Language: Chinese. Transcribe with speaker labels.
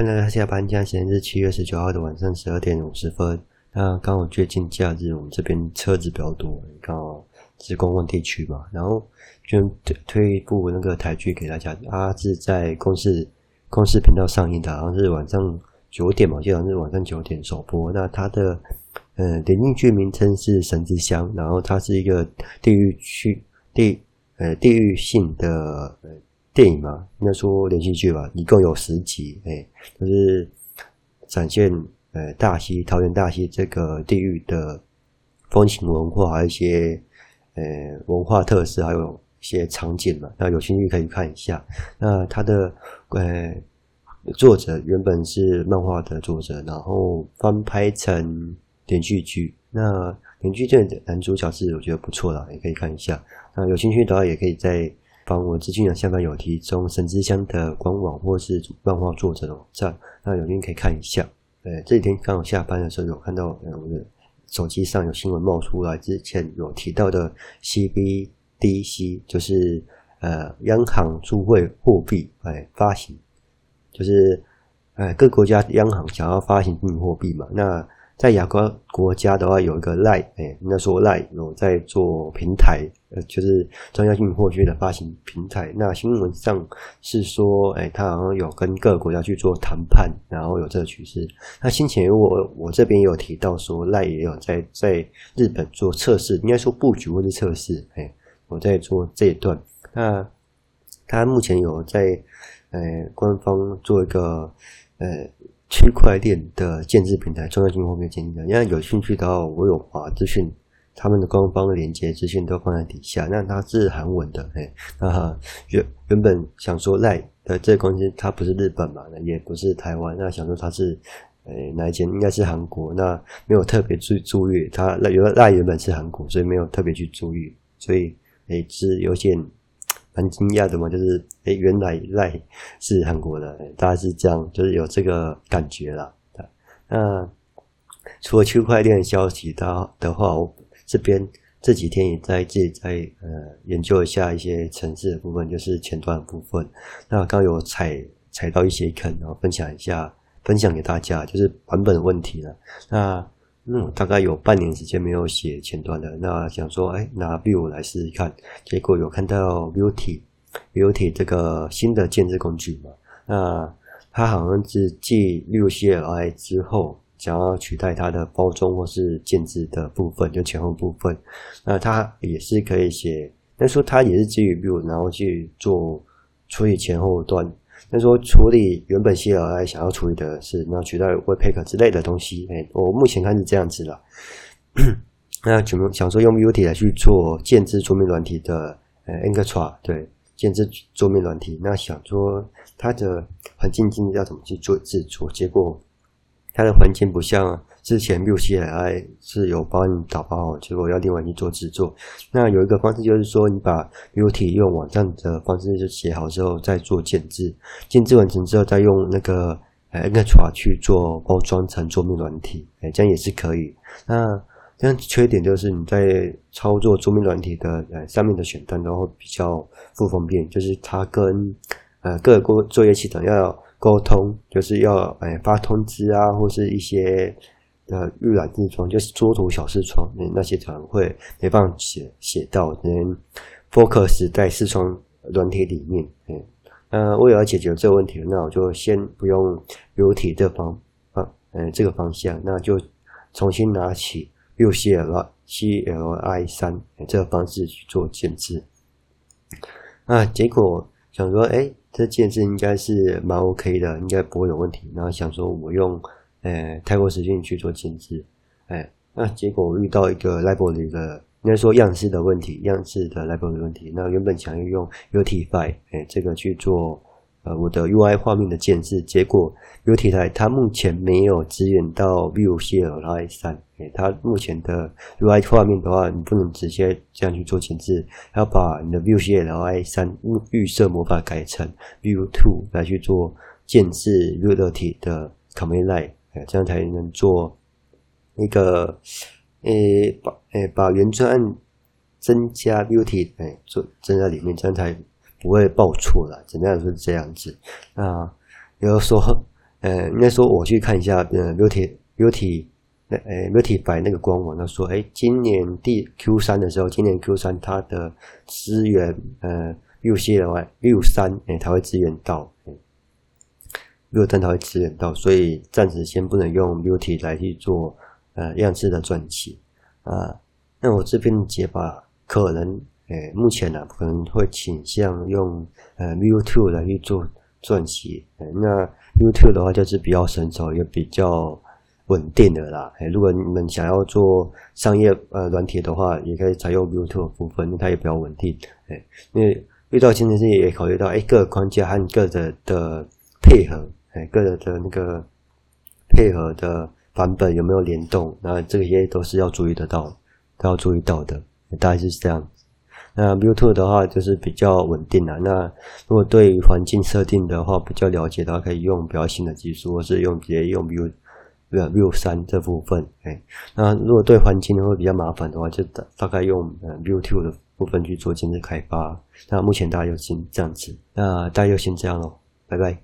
Speaker 1: 欢迎大家下班，现在时间是七月十九号的晚上十二点五十分。那刚好最近假日，我们这边车子比较多，刚好是公共地区嘛。然后就推一部那个台剧给大家，它是在公视公视频道上映的，好像是晚上九点嘛，我记得好像是晚上九点首播。那它的呃连续剧名称是《神之乡》，然后它是一个地域区地呃地域性的呃。电影嘛，应该说连续剧吧，一共有十集，哎，就是展现呃大溪桃园大溪这个地域的风情文化，还有一些呃文化特色，还有一些场景嘛。那有兴趣可以看一下。那他的呃作者原本是漫画的作者，然后翻拍成连续剧。那连续剧的男主角是我觉得不错的，也可以看一下。那有兴趣的话，也可以在。帮我资讯栏下方有提供神之乡的官网或是漫画作者的网站，那有兴趣可以看一下。呃，这几天刚好下班的时候有看到，呃，我的手机上有新闻冒出来，之前有提到的 CBDC，就是呃央行数位货币哎发行，就是呃各国家央行想要发行虚拟货币嘛，那。在亚洲国家的话，有一个赖，哎，那说赖有在做平台，呃，就是中央信货区的发行平台。那新闻上是说，哎，他好像有跟各个国家去做谈判，然后有这个趋势。那先前我我这边也有提到说，赖也有在在日本做测试，应该说布局或是测试，哎，我在做这一段。那他目前有在，呃，官方做一个，呃。区块链的建制平台，中央信货币建立的。因为有兴趣的话，我有把资讯，他们的官方连接资讯都放在底下。那它是很稳的，嘿，那原原本想说赖的这个公司，它不是日本嘛，也不是台湾，那想说它是，呃，哪一间？应该是韩国。那没有特别注注意，它那原赖原本是韩国，所以没有特别去注意，所以诶是有点。蛮惊讶的嘛，就是诶，原来赖是韩国的，大概是这样，就是有这个感觉啦。那除了区块链消息的的话，我这边这几天也在自己在呃研究一下一些城市的部分，就是前端的部分。那刚有踩踩到一些坑，然后分享一下，分享给大家，就是版本的问题了。那嗯，大概有半年时间没有写前端的，那想说，哎，拿 Vue 来试试看，结果有看到 Vue.Vue 这个新的建制工具嘛，那它好像是继 Vue CLI 之后，想要取代它的包装或是建制的部分，就前后部分，那它也是可以写，但说它也是基于 Vue，然后去做处理前后端。那说处理原本 CLI 想要处理的是，那取代 Webpack 之类的东西，哎，我目前看是这样子了。那怎么想说用 U T 来去做建制桌面软体的，呃，Enctra 对，建制桌面软体，那想说它的环境经要怎么去做制作，结果它的环境不像。之前 Vue CLI 是有帮你打包好，结果要另外去做制作。那有一个方式就是说，你把 Vue 用网站的方式就写好之后，再做建制，建制完成之后，再用那个 Enctra 去做包装成桌面软体，哎，这样也是可以。那这样缺点就是你在操作桌面软体的呃上面的选单都会比较不方便，就是它跟呃各个作业系统要沟通，就是要哎发通知啊，或是一些。呃，预览视窗就是桌图小视窗，那那些可能会没办法写写到，只能 focus 在视窗软体里面。嗯，呃，为了解决这个问题，那我就先不用流体这方啊，嗯，这个方向，那就重新拿起 Vue CLI CLI 三这个方式去做建置。啊，结果想说，哎，这建置应该是蛮 OK 的，应该不会有问题。然后想说，我用。呃，泰国实境去做建置，哎，那结果遇到一个 library 的，应该说样式的问题，样式的 library 问题。那原本想要用 Utify，哎，这个去做呃我的 UI 画面的建制，结果 Utify 它目前没有支援到 Vue CLI 3，哎，它目前的 UI 画面的话，你不能直接这样去做建置，要把你的 Vue CLI 3预预设模法改成 Vue 2来去做建置 Vuetify 的 command line。哎，这样才能做一个，诶，把诶把原专案增加 Vue 哎，做增加里面，这样才不会报错了。怎么样是这样子？啊，比如说呃，应该说我去看一下，呃，Beauty Beauty 那呃 Beautify 那个官网，他说，哎，今年第 Q 三的时候，今年 Q 三它的资源，呃，View 系的话，View 三，哎，它会支援到，View 三它会支援到，所以暂时先不能用 Beauty 来去做呃样式的撰写啊。那我这边解法可能，诶，目前呢、可能会倾向用呃 Vue 2来去做撰写。那 Vue 2的话就是比较成熟也比较稳定的啦。诶，如果你们想要做商业呃软体的话，也可以采用 Vue 2的部分，它也比较稳定。诶，因为遇到竞争性也考虑到，诶，各个框架和各的的配合，诶，各的的那个配合的版本有没有联动，那这些都是要注意得到。都要注意到的，大概是这样。那 Vue 2的话就是比较稳定了。那如果对于环境设定的话比较了解的话，可以用比较新的技术，或是用直接用 Vue Vue 3这部分。哎，那如果对环境会比较麻烦的话，就大大概用呃 vue to 的部分去做今日开发。那目前大家就先这样子，那大家就先这样喽，拜拜。